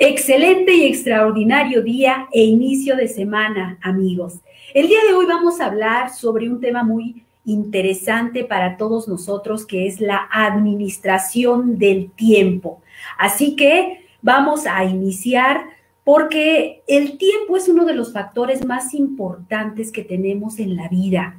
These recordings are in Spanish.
Excelente y extraordinario día e inicio de semana, amigos. El día de hoy vamos a hablar sobre un tema muy interesante para todos nosotros, que es la administración del tiempo. Así que vamos a iniciar porque el tiempo es uno de los factores más importantes que tenemos en la vida.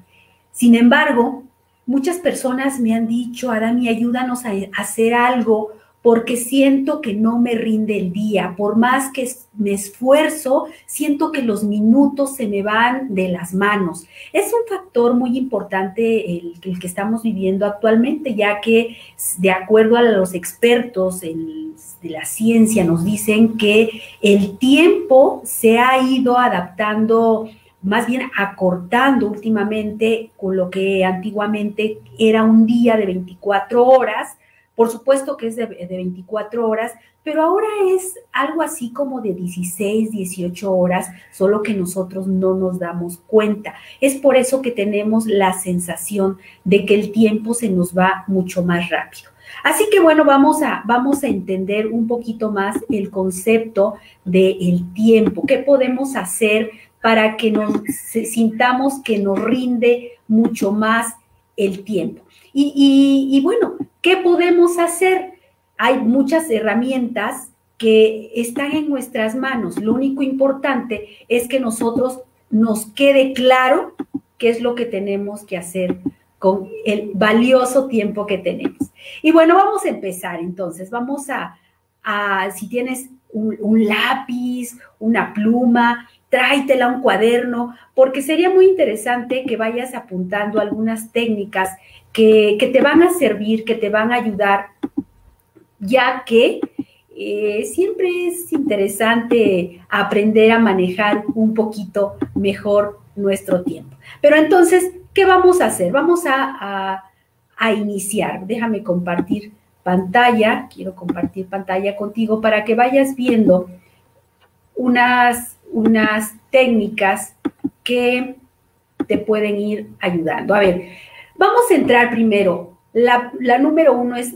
Sin embargo, muchas personas me han dicho, Adami, ayúdanos a hacer algo porque siento que no me rinde el día. Por más que me esfuerzo, siento que los minutos se me van de las manos. Es un factor muy importante el, que estamos viviendo actualmente, ya que de acuerdo a los expertos de la ciencia nos dicen que el tiempo se ha ido adaptando más bien acortando últimamente con lo que antiguamente era un día de 24 horas, por supuesto que es de, 24 horas, pero ahora es algo así como de 16, 18 horas, solo que nosotros no nos damos cuenta. Es por eso que tenemos la sensación de que el tiempo se nos va mucho más rápido. Así que bueno, vamos a, vamos a entender un poquito más el concepto del tiempo, qué podemos hacer para que nos sintamos que nos rinde mucho más el tiempo. y bueno, ¿Qué podemos hacer? Hay muchas herramientas que están en nuestras manos. Lo único importante es que nosotros nos quede claro qué es lo que tenemos que hacer con el valioso tiempo que tenemos. Y bueno, vamos a empezar entonces. Vamos a, si tienes un, lápiz, una pluma, tráetela un cuaderno, porque sería muy interesante que vayas apuntando algunas técnicas que, te van a servir, que te van a ayudar, ya que eh, siempre es interesante aprender a manejar un poquito mejor nuestro tiempo. Pero entonces, ¿qué vamos a hacer? Vamos a, iniciar. Déjame compartir pantalla. Quiero compartir pantalla contigo para que vayas viendo unas, unas técnicas que te pueden ir ayudando. A ver, Vamos a entrar primero. La, número uno es,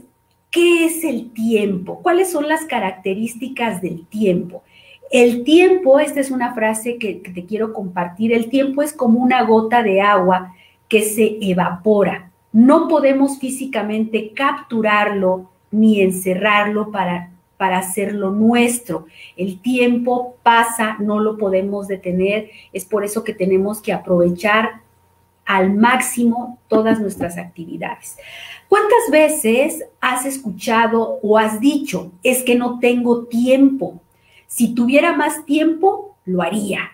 ¿qué es el tiempo? ¿Cuáles son las características del tiempo? El tiempo, esta es una frase que, te quiero compartir, el tiempo es como una gota de agua que se evapora. No podemos físicamente capturarlo ni encerrarlo para, para hacerlo nuestro. El tiempo pasa, no lo podemos detener, es por eso que tenemos que aprovechar al máximo todas nuestras actividades. ¿Cuántas veces has escuchado o has dicho, es que no tengo tiempo? Si tuviera más tiempo, lo haría.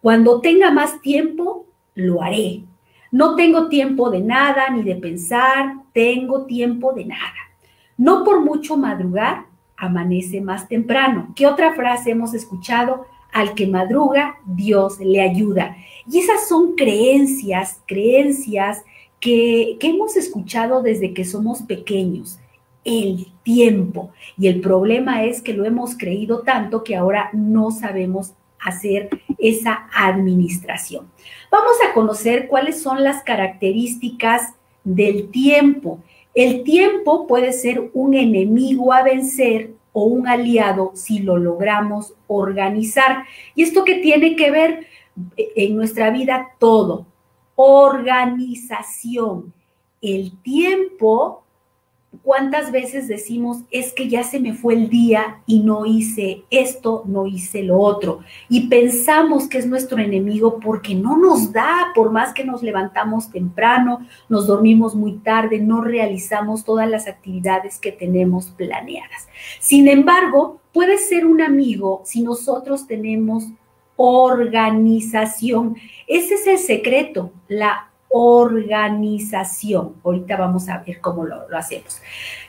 Cuando tenga más tiempo, lo haré. No tengo tiempo de nada ni de pensar, tengo tiempo de nada. No por mucho madrugar, amanece más temprano. ¿Qué otra frase hemos escuchado? Al que madruga, Dios le ayuda. Y esas son creencias, creencias que, hemos escuchado desde que somos pequeños el tiempo. Y el problema es que lo hemos creído tanto que ahora no sabemos hacer esa administración. Vamos a conocer cuáles son las características del tiempo. El tiempo puede ser un enemigo a vencer o un aliado si lo logramos organizar. ¿Y esto qué tiene que ver? en nuestra vida todo. Organización. El tiempo, ¿cuántas veces decimos es que ya se me fue el día y no hice esto, no hice lo otro? Y pensamos que es nuestro enemigo porque no nos da, por más que nos levantamos temprano, nos dormimos muy tarde, no realizamos todas las actividades que tenemos planeadas. Sin embargo, puede ser un amigo si nosotros tenemos organización. Ese es el secreto, la organización. Ahorita vamos a ver cómo lo, hacemos.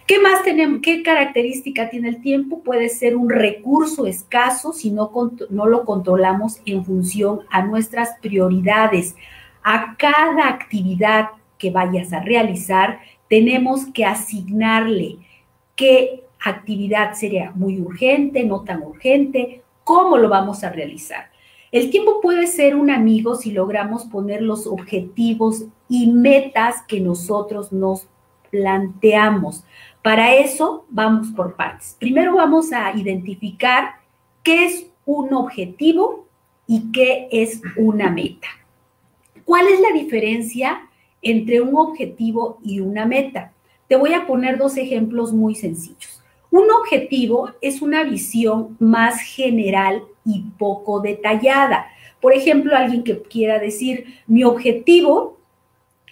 ¿Qué más tenemos? ¿Qué característica tiene el tiempo? Puede ser un recurso escaso si no, no lo controlamos en función a nuestras prioridades. A cada actividad que vayas a realizar, tenemos que asignarle qué actividad sería muy urgente, no tan urgente, cómo lo vamos a realizar. El tiempo puede ser un amigo si logramos poner los objetivos y metas que nosotros nos planteamos. Para eso vamos por partes. Primero vamos a identificar qué es un objetivo y qué es una meta. ¿Cuál es la diferencia entre un objetivo y una meta? Te voy a poner dos ejemplos muy sencillos. Un objetivo es una visión más general y poco detallada. Por ejemplo, alguien que quiera decir, mi objetivo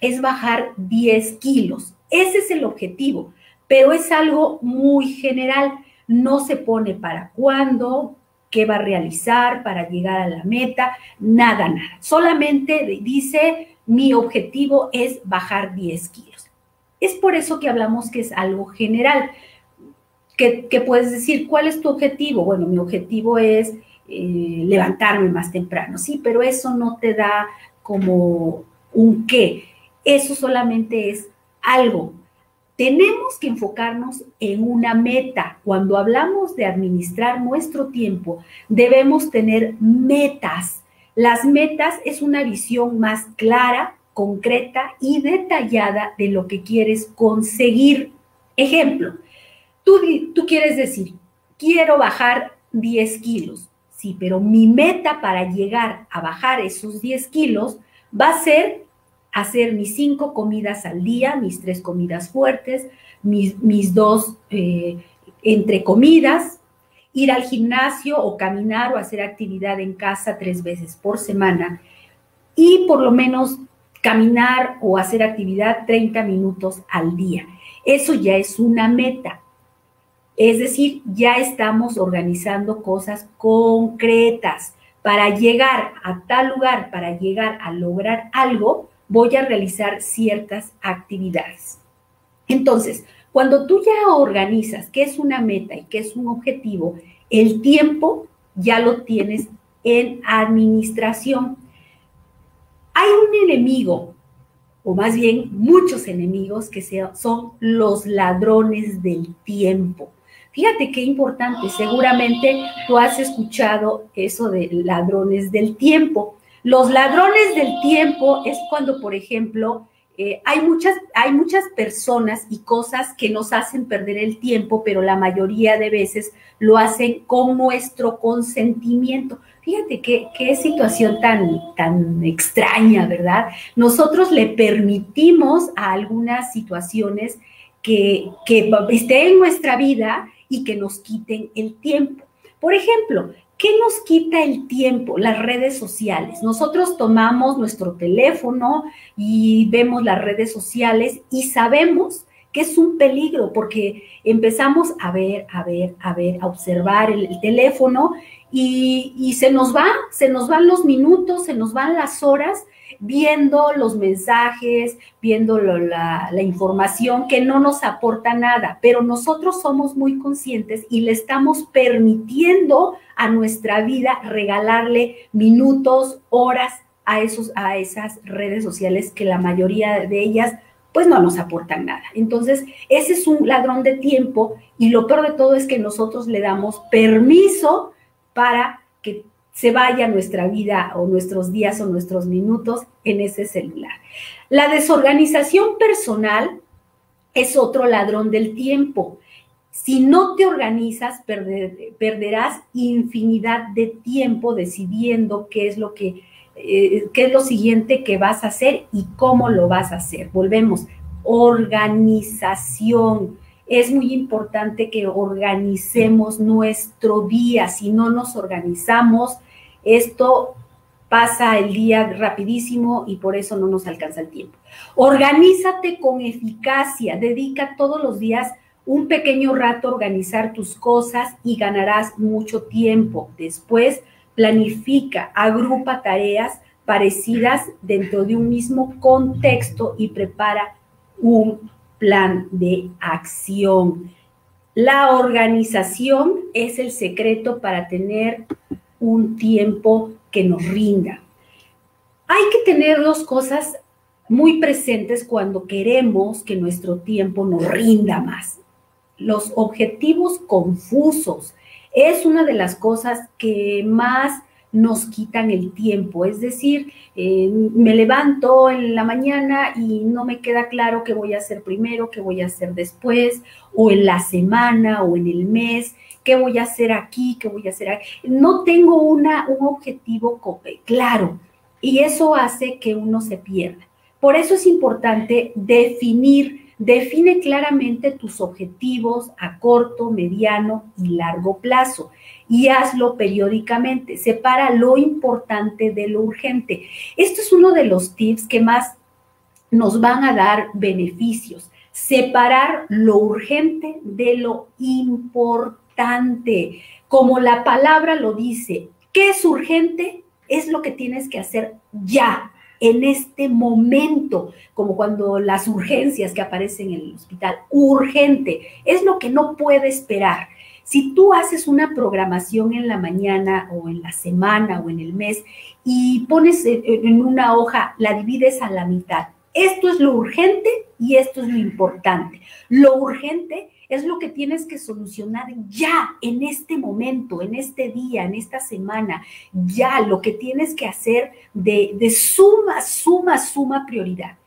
es bajar 10 kilos. Ese es el objetivo, pero es algo muy general. No se pone para cuándo, qué va a realizar para llegar a la meta, nada, nada. Solamente dice, mi objetivo es bajar 10 kilos. Es por eso que hablamos que es algo general. Que, puedes decir, ¿cuál es tu objetivo? Bueno, mi objetivo es eh, levantarme más temprano, sí, pero eso no te da como un qué. Eso solamente es algo, tenemos que enfocarnos en una meta. Cuando hablamos de administrar nuestro tiempo, debemos tener metas. Las metas es una visión más clara, concreta y detallada de lo que quieres conseguir. Ejemplo, tú, quieres decir, quiero bajar 10 kilos. Sí, pero mi meta para llegar a bajar esos 10 kilos va a ser hacer mis cinco comidas al día, mis tres comidas fuertes, mis, dos eh, entre comidas, ir al gimnasio o caminar o hacer actividad en casa tres veces por semana y por lo menos caminar o hacer actividad 30 minutos al día. Eso ya es una meta. Es decir, ya estamos organizando cosas concretas. Para llegar a tal lugar, para llegar a lograr algo, voy a realizar ciertas actividades. Entonces, cuando tú ya organizas qué es una meta y qué es un objetivo, el tiempo ya lo tienes en administración. Hay un enemigo, o más bien muchos enemigos, que son los ladrones del tiempo. Fíjate qué importante, seguramente tú has escuchado eso de ladrones del tiempo. Los ladrones del tiempo es cuando, por ejemplo, eh, hay, muchas, hay muchas personas y cosas que nos hacen perder el tiempo, pero la mayoría de veces lo hacen con nuestro consentimiento. Fíjate qué, qué situación tan, tan extraña, ¿verdad? Nosotros le permitimos a algunas situaciones que, que estén en nuestra vida y que nos quiten el tiempo. Por ejemplo, ¿Qué nos quita el tiempo? Las redes sociales. Nosotros tomamos nuestro teléfono y vemos las redes sociales y sabemos que es un peligro porque empezamos a ver, a ver, a ver, a observar el, teléfono y, se nos va, se nos van los minutos, se nos van las horas viendo los mensajes, viendo la, información que no nos aporta nada, pero nosotros somos muy conscientes y le estamos permitiendo a nuestra vida regalarle minutos, horas a, esos, a esas redes sociales que la mayoría de ellas pues no nos aportan nada. Entonces, ese es un ladrón de tiempo y lo peor de todo es que nosotros le damos permiso para que se vaya nuestra vida o nuestros días o nuestros minutos en ese celular. La desorganización personal es otro ladrón del tiempo. Si no te organizas, perderás infinidad de tiempo decidiendo qué es lo que eh, qué es lo siguiente que vas a hacer y cómo lo vas a hacer. Volvemos, organización. Es muy importante que organicemos nuestro día. Si no nos organizamos, esto pasa el día rapidísimo y por eso no nos alcanza el tiempo. Organízate con eficacia, dedica todos los días un pequeño rato a organizar tus cosas y ganarás mucho tiempo. Después, planifica, agrupa tareas parecidas dentro de un mismo contexto y prepara un plan de acción. La organización es el secreto para tener un tiempo que nos rinda. Hay que tener dos cosas muy presentes cuando queremos que nuestro tiempo nos rinda más. Los objetivos confusos es una de las cosas que más nos quitan el tiempo. Es decir, eh, me levanto en la mañana y no me queda claro qué voy a hacer primero, qué voy a hacer después, o en la semana o en el mes. qué voy a hacer aquí, qué voy a hacer aquí. No tengo una, un objetivo claro y eso hace que uno se pierda. Por eso es importante definir, define claramente tus objetivos a corto, mediano y largo plazo y hazlo periódicamente. Separa lo importante de lo urgente. Esto es uno de los tips que más nos van a dar beneficios. Separar lo urgente de lo importante. Como la palabra lo dice, ¿qué es urgente? Es lo que tienes que hacer ya, en este momento, como cuando las urgencias que aparecen en el hospital, urgente, es lo que no puede esperar. Si tú haces una programación en la mañana o en la semana o en el mes y pones en una hoja, la divides a la mitad, esto es lo urgente y esto es lo importante. Lo urgente es lo que tienes que solucionar ya, en este momento, en este día, en esta semana, ya lo que tienes que hacer de, suma, suma, suma prioridad.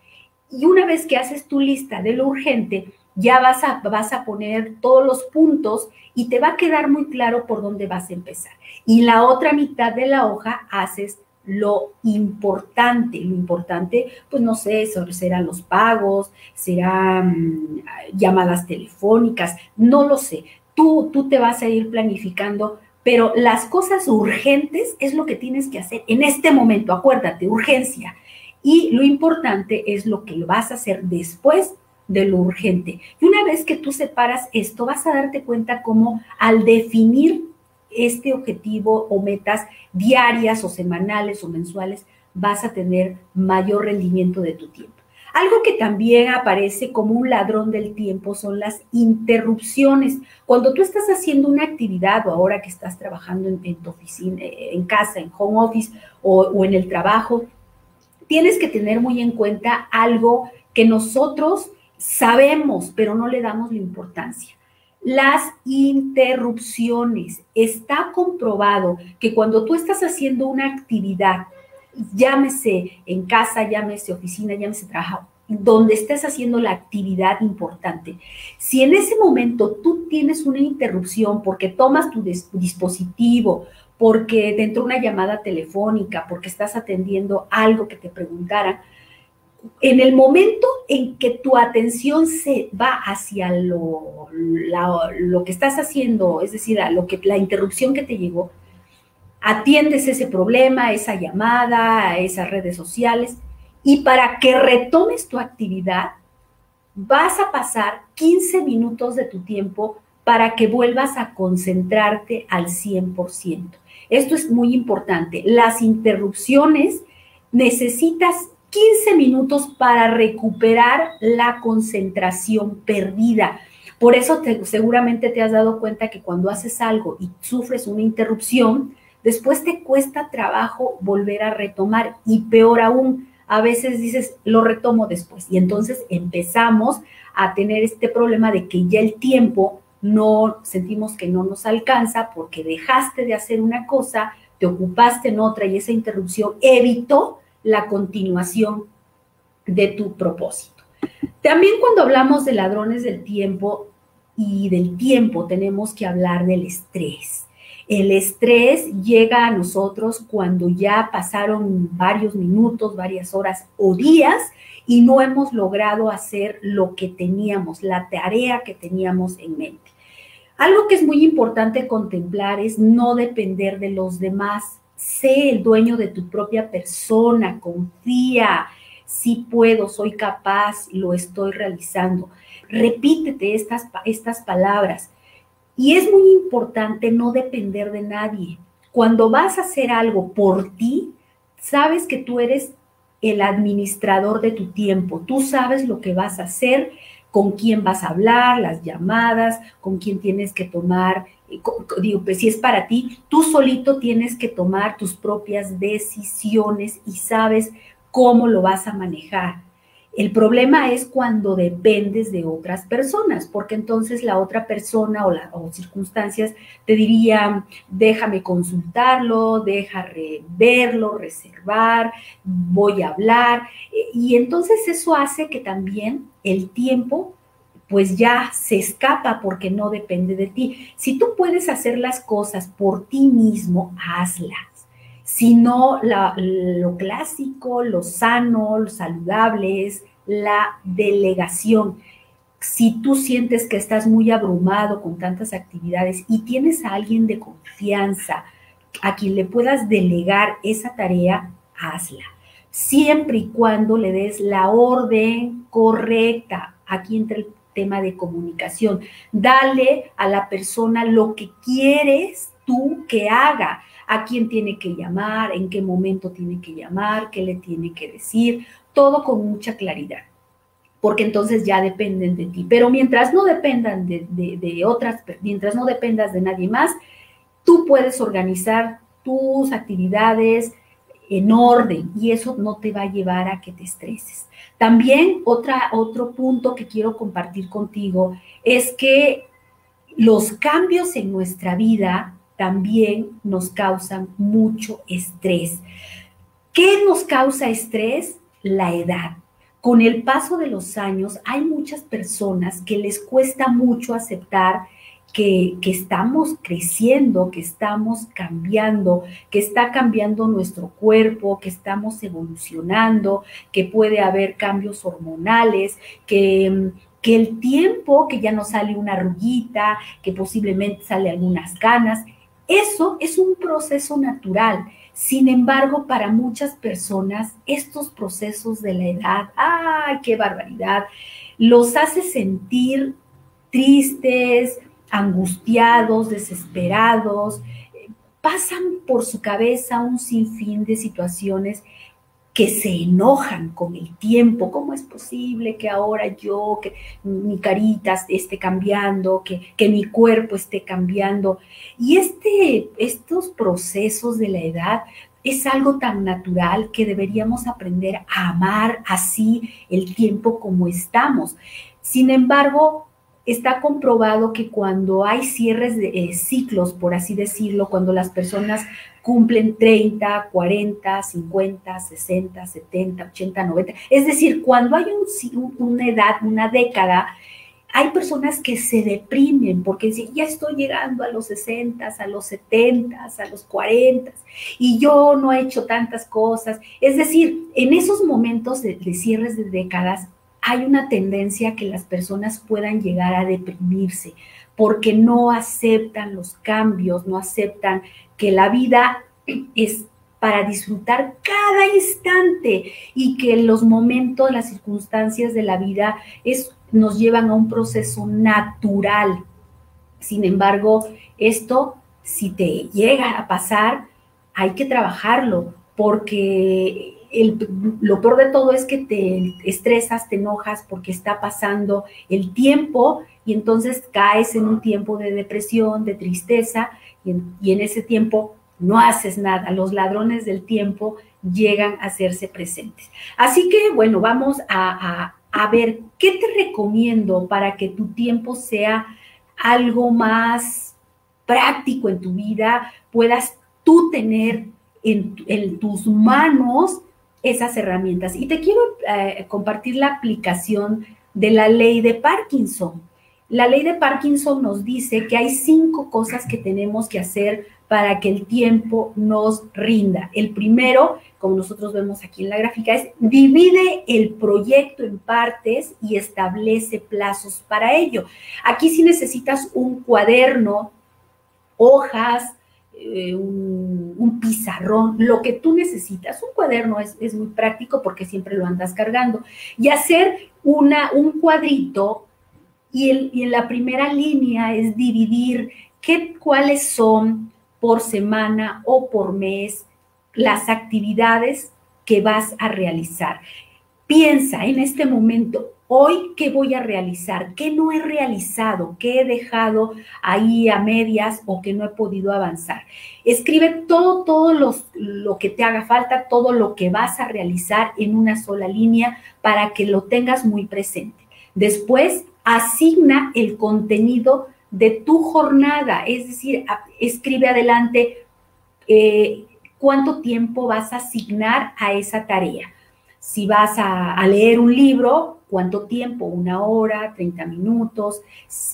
Y una vez que haces tu lista de lo urgente, ya vas a, vas a poner todos los puntos y te va a quedar muy claro por dónde vas a empezar. Y la otra mitad de la hoja haces lo importante. Lo importante, pues no sé, serán los pagos, serán mm, llamadas telefónicas, no lo sé. Tú, tú te vas a ir planificando, pero las cosas urgentes es lo que tienes que hacer en este momento. Acuérdate, urgencia. Y lo importante es lo que vas a hacer después de lo urgente. Y una vez que tú separas esto, vas a darte cuenta cómo al definir este objetivo o metas diarias o semanales o mensuales, vas a tener mayor rendimiento de tu tiempo. Algo que también aparece como un ladrón del tiempo son las interrupciones. Cuando tú estás haciendo una actividad o ahora que estás trabajando en, tu oficina, en casa, en home office o, o en el trabajo, tienes que tener muy en cuenta algo que nosotros sabemos, pero no le damos la importancia. Las interrupciones. Está comprobado que cuando tú estás haciendo una actividad, llámese en casa, llámese oficina, llámese trabajo, donde estés haciendo la actividad importante, si en ese momento tú tienes una interrupción porque tomas tu dispositivo, porque dentro de una llamada telefónica, porque estás atendiendo algo que te preguntaran, en el momento en que tu atención se va hacia lo, lo que estás haciendo, es decir, lo que la interrupción que te llegó, atiendes ese problema, esa llamada, esas redes sociales, y para que retomes tu actividad, vas a pasar 15 minutos de tu tiempo para que vuelvas a concentrarte al 100%. Esto es muy importante. Las interrupciones necesitas 15 minutos para recuperar la concentración perdida. Por eso seguramente te has dado cuenta que cuando haces algo y sufres una interrupción, después te cuesta trabajo volver a retomar y peor aún, a veces dices, lo retomo después. Y entonces empezamos a tener este problema de que ya el tiempo no sentimos que no nos alcanza porque dejaste de hacer una cosa, te ocupaste en otra y esa interrupción evitó la continuación de tu propósito. También cuando hablamos de ladrones del tiempo y del tiempo, tenemos que hablar del estrés. El estrés llega a nosotros cuando ya pasaron varios minutos, varias horas o días y no hemos logrado hacer lo que teníamos, la tarea que teníamos en mente. Algo que es muy importante contemplar es no depender de los demás sé el dueño de tu propia persona, confía, sí puedo, soy capaz, lo estoy realizando. Repítete estas, estas palabras. Y es muy importante no depender de nadie. Cuando vas a hacer algo por ti, sabes que tú eres el administrador de tu tiempo. Tú sabes lo que vas a hacer, con quién vas a hablar, las llamadas, con quién tienes que tomar digo, pues si es para ti, tú solito tienes que tomar tus propias decisiones y sabes cómo lo vas a manejar. El problema es cuando dependes de otras personas, porque entonces la otra persona o, las circunstancias te dirían, déjame consultarlo, déjame verlo, reservar, voy a hablar. Y entonces eso hace que también el tiempo pues ya se escapa porque no depende de ti. Si tú puedes hacer las cosas por ti mismo, hazlas. Si no, lo clásico, lo sano, lo saludable es la delegación. Si tú sientes que estás muy abrumado con tantas actividades y tienes a alguien de confianza a quien le puedas delegar esa tarea, hazla. Siempre y cuando le des la orden correcta. Aquí entra el tema de comunicación. Dale a la persona lo que quieres tú que haga, a quién tiene que llamar, en qué momento tiene que llamar, qué le tiene que decir, todo con mucha claridad, porque entonces ya dependen de ti. Pero mientras no dependan de, de otras, mientras no dependas de nadie más, tú puedes organizar tus actividades en orden y eso no te va a llevar a que te estreses. También otro punto que quiero compartir contigo es que los cambios en nuestra vida también nos causan mucho estrés. ¿Qué nos causa estrés? La edad. Con el paso de los años hay muchas personas que les cuesta mucho aceptar que, estamos creciendo, que estamos cambiando, que está cambiando nuestro cuerpo, que estamos evolucionando, que puede haber cambios hormonales, que, que el tiempo, que ya no sale una arruguita, que posiblemente sale algunas canas, eso es un proceso natural. Sin embargo, para muchas personas, estos procesos de la edad, ¡ay, qué barbaridad! Los hace sentir tristes, angustiados, desesperados, pasan por su cabeza un sinfín de situaciones que se enojan con el tiempo. ¿Cómo es posible que ahora yo, que mi carita esté cambiando, que, que mi cuerpo esté cambiando? Y este, estos procesos de la edad es algo tan natural que deberíamos aprender a amar así el tiempo como estamos. Sin embargo, está comprobado que cuando hay cierres de eh, ciclos, por así decirlo, cuando las personas cumplen 30, 40, 50, 60, 70, 80, 90, es decir, cuando hay una edad, una década, hay personas que se deprimen porque dicen, ya estoy llegando a los 60, a los 70, a los 40 y yo no he hecho tantas cosas. Es decir, en esos momentos de, de cierres de décadas hay una tendencia a que las personas puedan llegar a deprimirse porque no aceptan los cambios, no aceptan que la vida es para disfrutar cada instante y que los momentos, las circunstancias de la vida nos llevan a un proceso natural. Sin embargo, esto, si te llega a pasar, hay que trabajarlo porque lo peor de todo es que te estresas, te enojas porque está pasando el tiempo y entonces caes en un tiempo de depresión, de tristeza y en, ese tiempo no haces nada. Los ladrones del tiempo llegan a hacerse presentes. Así que, bueno, vamos a, ver qué te recomiendo para que tu tiempo sea algo más práctico en tu vida, puedas tú tener en, en, tus manos esas herramientas. Y te quiero eh, compartir la aplicación de la ley de Parkinson. La ley de Parkinson nos dice que hay cinco cosas que tenemos que hacer para que el tiempo nos rinda. El primero, como nosotros vemos aquí en la gráfica, es divide el proyecto en partes y establece plazos para ello. Aquí sí necesitas un cuaderno, hojas, eh, un, pizarrón, lo que tú necesitas. Un cuaderno es, muy práctico porque siempre lo andas cargando. Y hacer una, un cuadrito y, el, y en la primera línea es dividir qué, cuáles son por semana o por mes las actividades que vas a realizar. Piensa en este momento, hoy qué voy a realizar, qué no he realizado, qué he dejado ahí a medias o que no he podido avanzar. Escribe todo, todo lo que te haga falta, todo lo que vas a realizar en una sola línea para que lo tengas muy presente. Después, asigna el contenido de tu jornada, es decir, escribe adelante eh, cuánto tiempo vas a asignar a esa tarea Si vas a, leer un libro, cuánto tiempo, una hora, 30 minutos,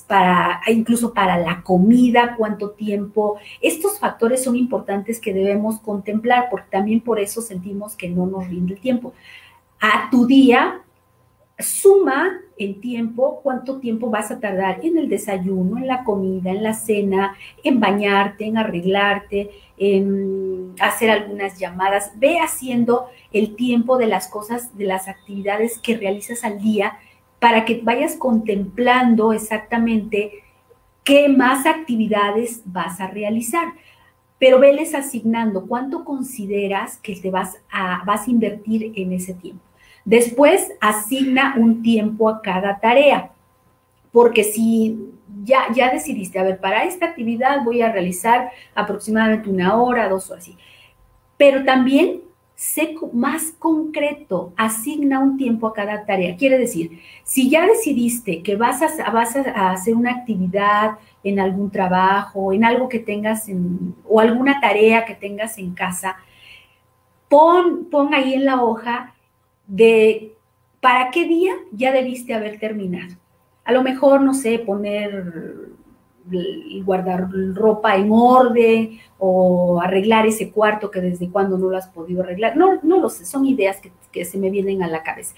para, incluso para la comida, cuánto tiempo. Estos factores son importantes que debemos contemplar porque también por eso sentimos que no nos rinde el tiempo. A tu día, suma el tiempo, cuánto tiempo vas a tardar en el desayuno, en la comida, en la cena, en bañarte, en arreglarte, en hacer algunas llamadas. Ve haciendo el tiempo de las cosas, de las actividades que realizas al día para que vayas contemplando exactamente qué más actividades vas a realizar. Pero veles asignando cuánto consideras que te vas a, vas a invertir en ese tiempo. Después, asigna un tiempo a cada tarea, porque si ya, ya decidiste, a ver, para esta actividad voy a realizar aproximadamente una hora, dos horas, así. Pero también sé más concreto, asigna un tiempo a cada tarea. Quiere decir, si ya decidiste que vas a, vas a hacer una actividad en algún trabajo, en algo que tengas en, o alguna tarea que tengas en casa, pon, pon ahí en la hoja de para qué día ya debiste haber terminado. A lo mejor, no sé, poner guardar ropa en orden o arreglar ese cuarto que desde cuando no lo has podido arreglar. No, no lo sé, son ideas que, que se me vienen a la cabeza.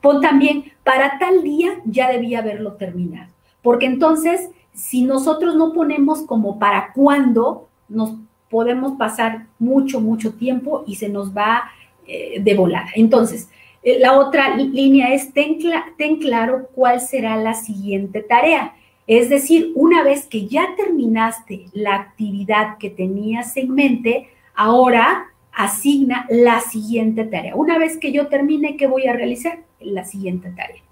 Pon también, para tal día ya debía haberlo terminado, porque entonces, si nosotros no ponemos como para cuándo, nos podemos pasar mucho, mucho tiempo y se nos va eh, de volada. Entonces, eh, la otra línea es, ten, ten claro cuál será la siguiente tarea. Es decir, una vez que ya terminaste la actividad que tenías en mente, ahora asigna la siguiente tarea. Una vez que yo termine, ¿qué voy a realizar? La siguiente tarea.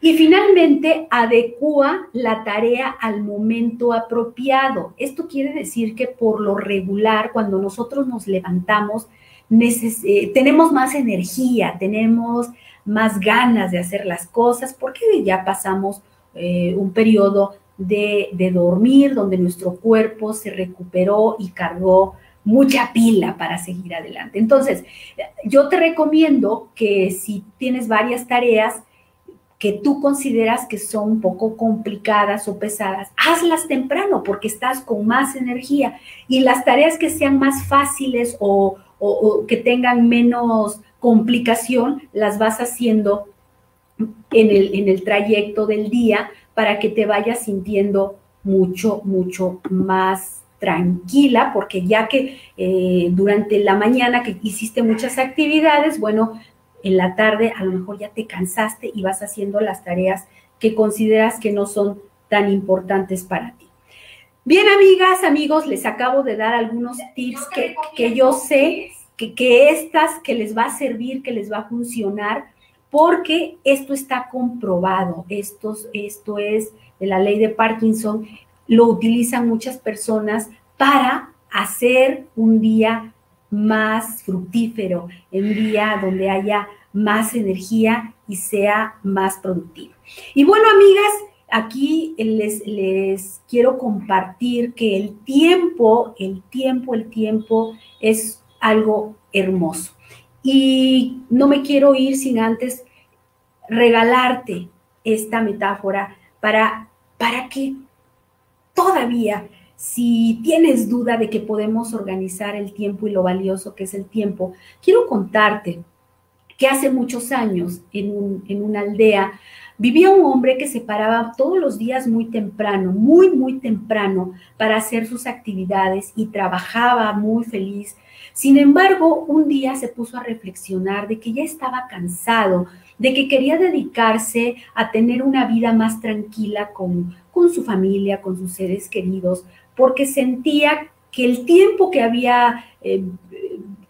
Y finalmente, adecua la tarea al momento apropiado. Esto quiere decir que por lo regular, cuando nosotros nos levantamos, eh, tenemos más energía, tenemos más ganas de hacer las cosas, porque ya pasamos eh, un periodo de, de dormir donde nuestro cuerpo se recuperó y cargó mucha pila para seguir adelante. Entonces, yo te recomiendo que si tienes varias tareas, que tú consideras que son un poco complicadas o pesadas, hazlas temprano porque estás con más energía y las tareas que sean más fáciles o, que tengan menos complicación, las vas haciendo en el, en el trayecto del día para que te vayas sintiendo mucho, mucho más tranquila, porque ya que eh, durante la mañana que hiciste muchas actividades, bueno, en la tarde a lo mejor ya te cansaste y vas haciendo las tareas que consideras que no son tan importantes para ti. Bien, amigas, amigos, les acabo de dar algunos tips que, que yo sé que, que, estas que les va a servir, que les va a funcionar, porque esto está comprobado. Esto, esto es de la ley de Parkinson, lo utilizan muchas personas para hacer un día más fructífero, un día donde haya más energía y sea más productivo. Y bueno, amigas, aquí les, les quiero compartir que el tiempo, el tiempo, el tiempo es algo hermoso. Y no me quiero ir sin antes regalarte esta metáfora para, para que todavía, si tienes duda de que podemos organizar el tiempo y lo valioso que es el tiempo, quiero contarte que hace muchos años en, en una aldea vivía un hombre que se paraba todos los días muy temprano, muy, muy temprano para hacer sus actividades y trabajaba muy feliz. Sin embargo, un día se puso a reflexionar de que ya estaba cansado, de que quería dedicarse a tener una vida más tranquila con, con su familia, con sus seres queridos, porque sentía que el tiempo que había eh,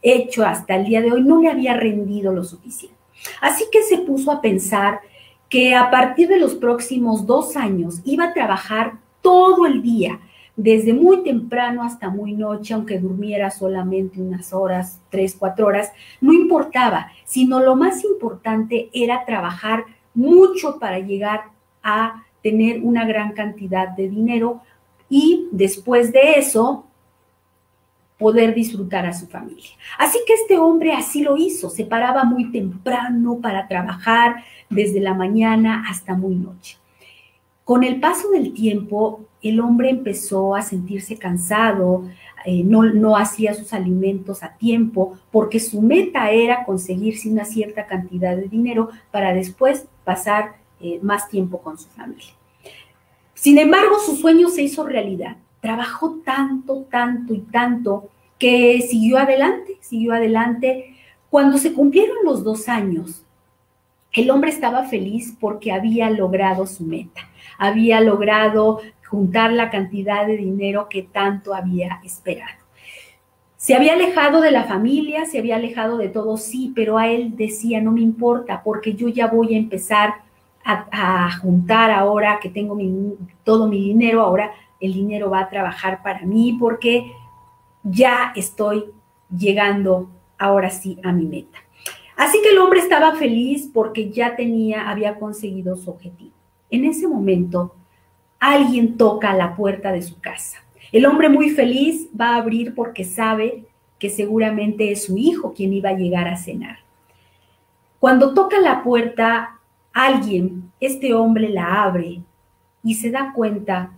hecho hasta el día de hoy no le había rendido lo suficiente. Así que se puso a pensar que a partir de los próximos dos años iba a trabajar todo el día, desde muy temprano hasta muy noche, aunque durmiera solamente unas horas, tres, cuatro horas, no importaba, sino lo más importante era trabajar mucho para llegar a tener una gran cantidad de dinero. Y después de eso poder disfrutar a su familia. Así que este hombre así lo hizo, se paraba muy temprano para trabajar desde la mañana hasta muy noche. Con el paso del tiempo, el hombre empezó a sentirse cansado, eh, no, no hacía sus alimentos a tiempo, porque su meta era conseguirse una cierta cantidad de dinero para después pasar eh, más tiempo con su familia. Sin embargo, su sueño se hizo realidad. Trabajó tanto, tanto y tanto que siguió adelante, siguió adelante. Cuando se cumplieron los dos años, el hombre estaba feliz porque había logrado su meta, había logrado juntar la cantidad de dinero que tanto había esperado. Se había alejado de la familia, se había alejado de todo, sí, pero a él decía, no me importa, porque yo ya voy a empezar a, juntar ahora que tengo todo mi dinero, ahora el dinero va a trabajar para mí porque ya estoy llegando ahora sí a mi meta. Así que el hombre estaba feliz porque ya tenía, había conseguido su objetivo. En ese momento, alguien toca la puerta de su casa. El hombre muy feliz va a abrir porque sabe que seguramente es su hijo quien iba a llegar a cenar. Cuando toca la puerta, alguien, este hombre la abre y se da cuenta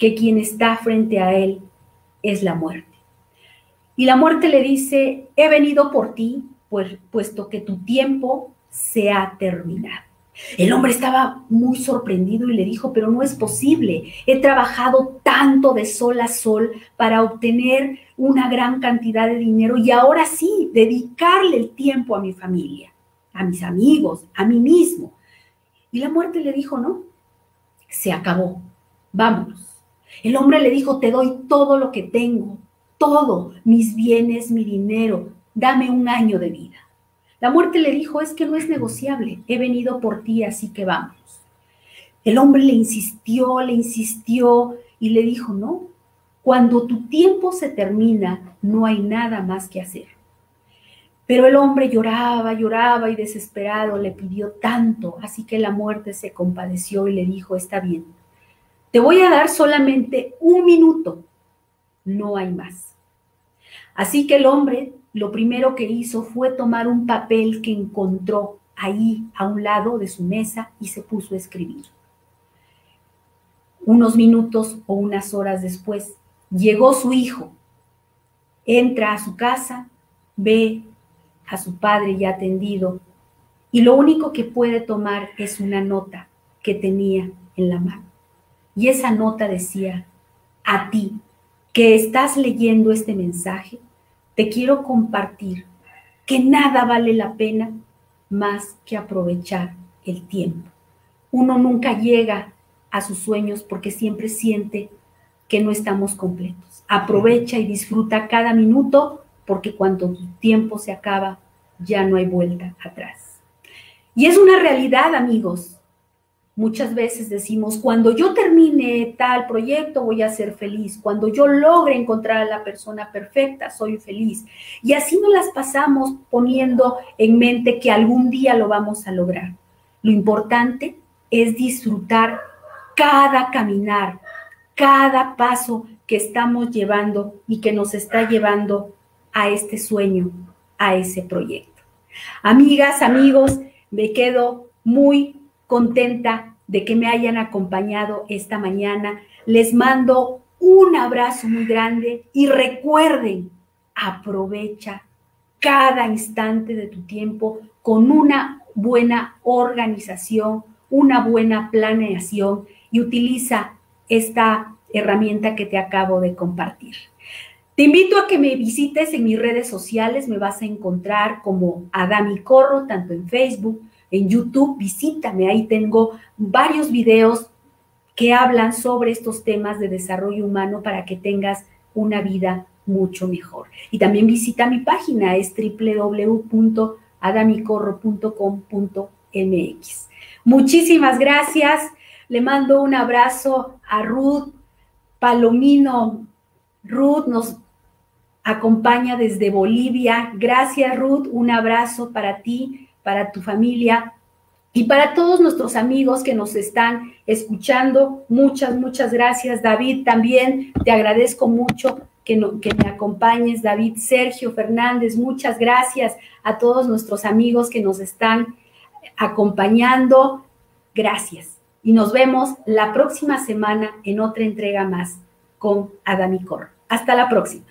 que quien está frente a él es la muerte. Y la muerte le dice, he venido por ti pues, puesto que tu tiempo se ha terminado. El hombre estaba muy sorprendido y le dijo, pero no es posible. He trabajado tanto de sol a sol para obtener una gran cantidad de dinero y ahora sí, dedicarle el tiempo a mi familia, a mis amigos, a mí mismo. Y la muerte le dijo, no, se acabó, vámonos. El hombre le dijo, te doy todo lo que tengo, todo, mis bienes, mi dinero, dame un año de vida. La muerte le dijo, es que no es negociable, he venido por ti, así que vamos. El hombre le insistió, le insistió y le dijo, no, cuando tu tiempo se termina, no hay nada más que hacer. Pero el hombre lloraba, lloraba y desesperado le pidió tanto, así que la muerte se compadeció y le dijo, está bien, te voy a dar solamente un minuto, no hay más. Así que el hombre lo primero que hizo fue tomar un papel que encontró ahí a un lado de su mesa y se puso a escribir. Unos minutos o unas horas después, llegó su hijo, entra a su casa, ve a su padre ya atendido y lo único que puede tomar es una nota que tenía en la mano. Y esa nota decía, a ti que estás leyendo este mensaje, te quiero compartir que nada vale la pena más que aprovechar el tiempo. Uno nunca llega a sus sueños porque siempre siente que no estamos completos. Aprovecha y disfruta cada minuto porque cuando tu tiempo se acaba ya no hay vuelta atrás. Y es una realidad, amigos. Muchas veces decimos, cuando yo termine tal proyecto voy a ser feliz, cuando yo logre encontrar a la persona perfecta soy feliz. Y así nos las pasamos poniendo en mente que algún día lo vamos a lograr. Lo importante es disfrutar cada caminar, cada paso que estamos llevando y que nos está llevando a este sueño, a ese proyecto. Amigas, amigos, me quedo muy contenta de que me hayan acompañado esta mañana. Les mando un abrazo muy grande y recuerden, aprovecha cada instante de tu tiempo con una buena organización, una buena planeación y utiliza esta herramienta que te acabo de compartir. Te invito a que me visites en mis redes sociales, me vas a encontrar como Adami Corro, tanto en Facebook, en YouTube, visítame, ahí tengo varios videos que hablan sobre estos temas de desarrollo humano para que tengas una vida mucho mejor. Y también visita mi página, es www.adamicorro.com.mx. Muchísimas gracias. Le mando un abrazo a Ruth Palomino. Ruth nos acompaña desde Bolivia. Gracias, Ruth. Un abrazo para ti para tu familia y para todos nuestros amigos que nos están escuchando. Muchas, muchas gracias, David. También te agradezco mucho que, que me acompañes, David Sergio Fernández. Muchas gracias a todos nuestros amigos que nos están acompañando. Gracias. Y nos vemos la próxima semana en otra entrega más con Adamicor. Hasta la próxima.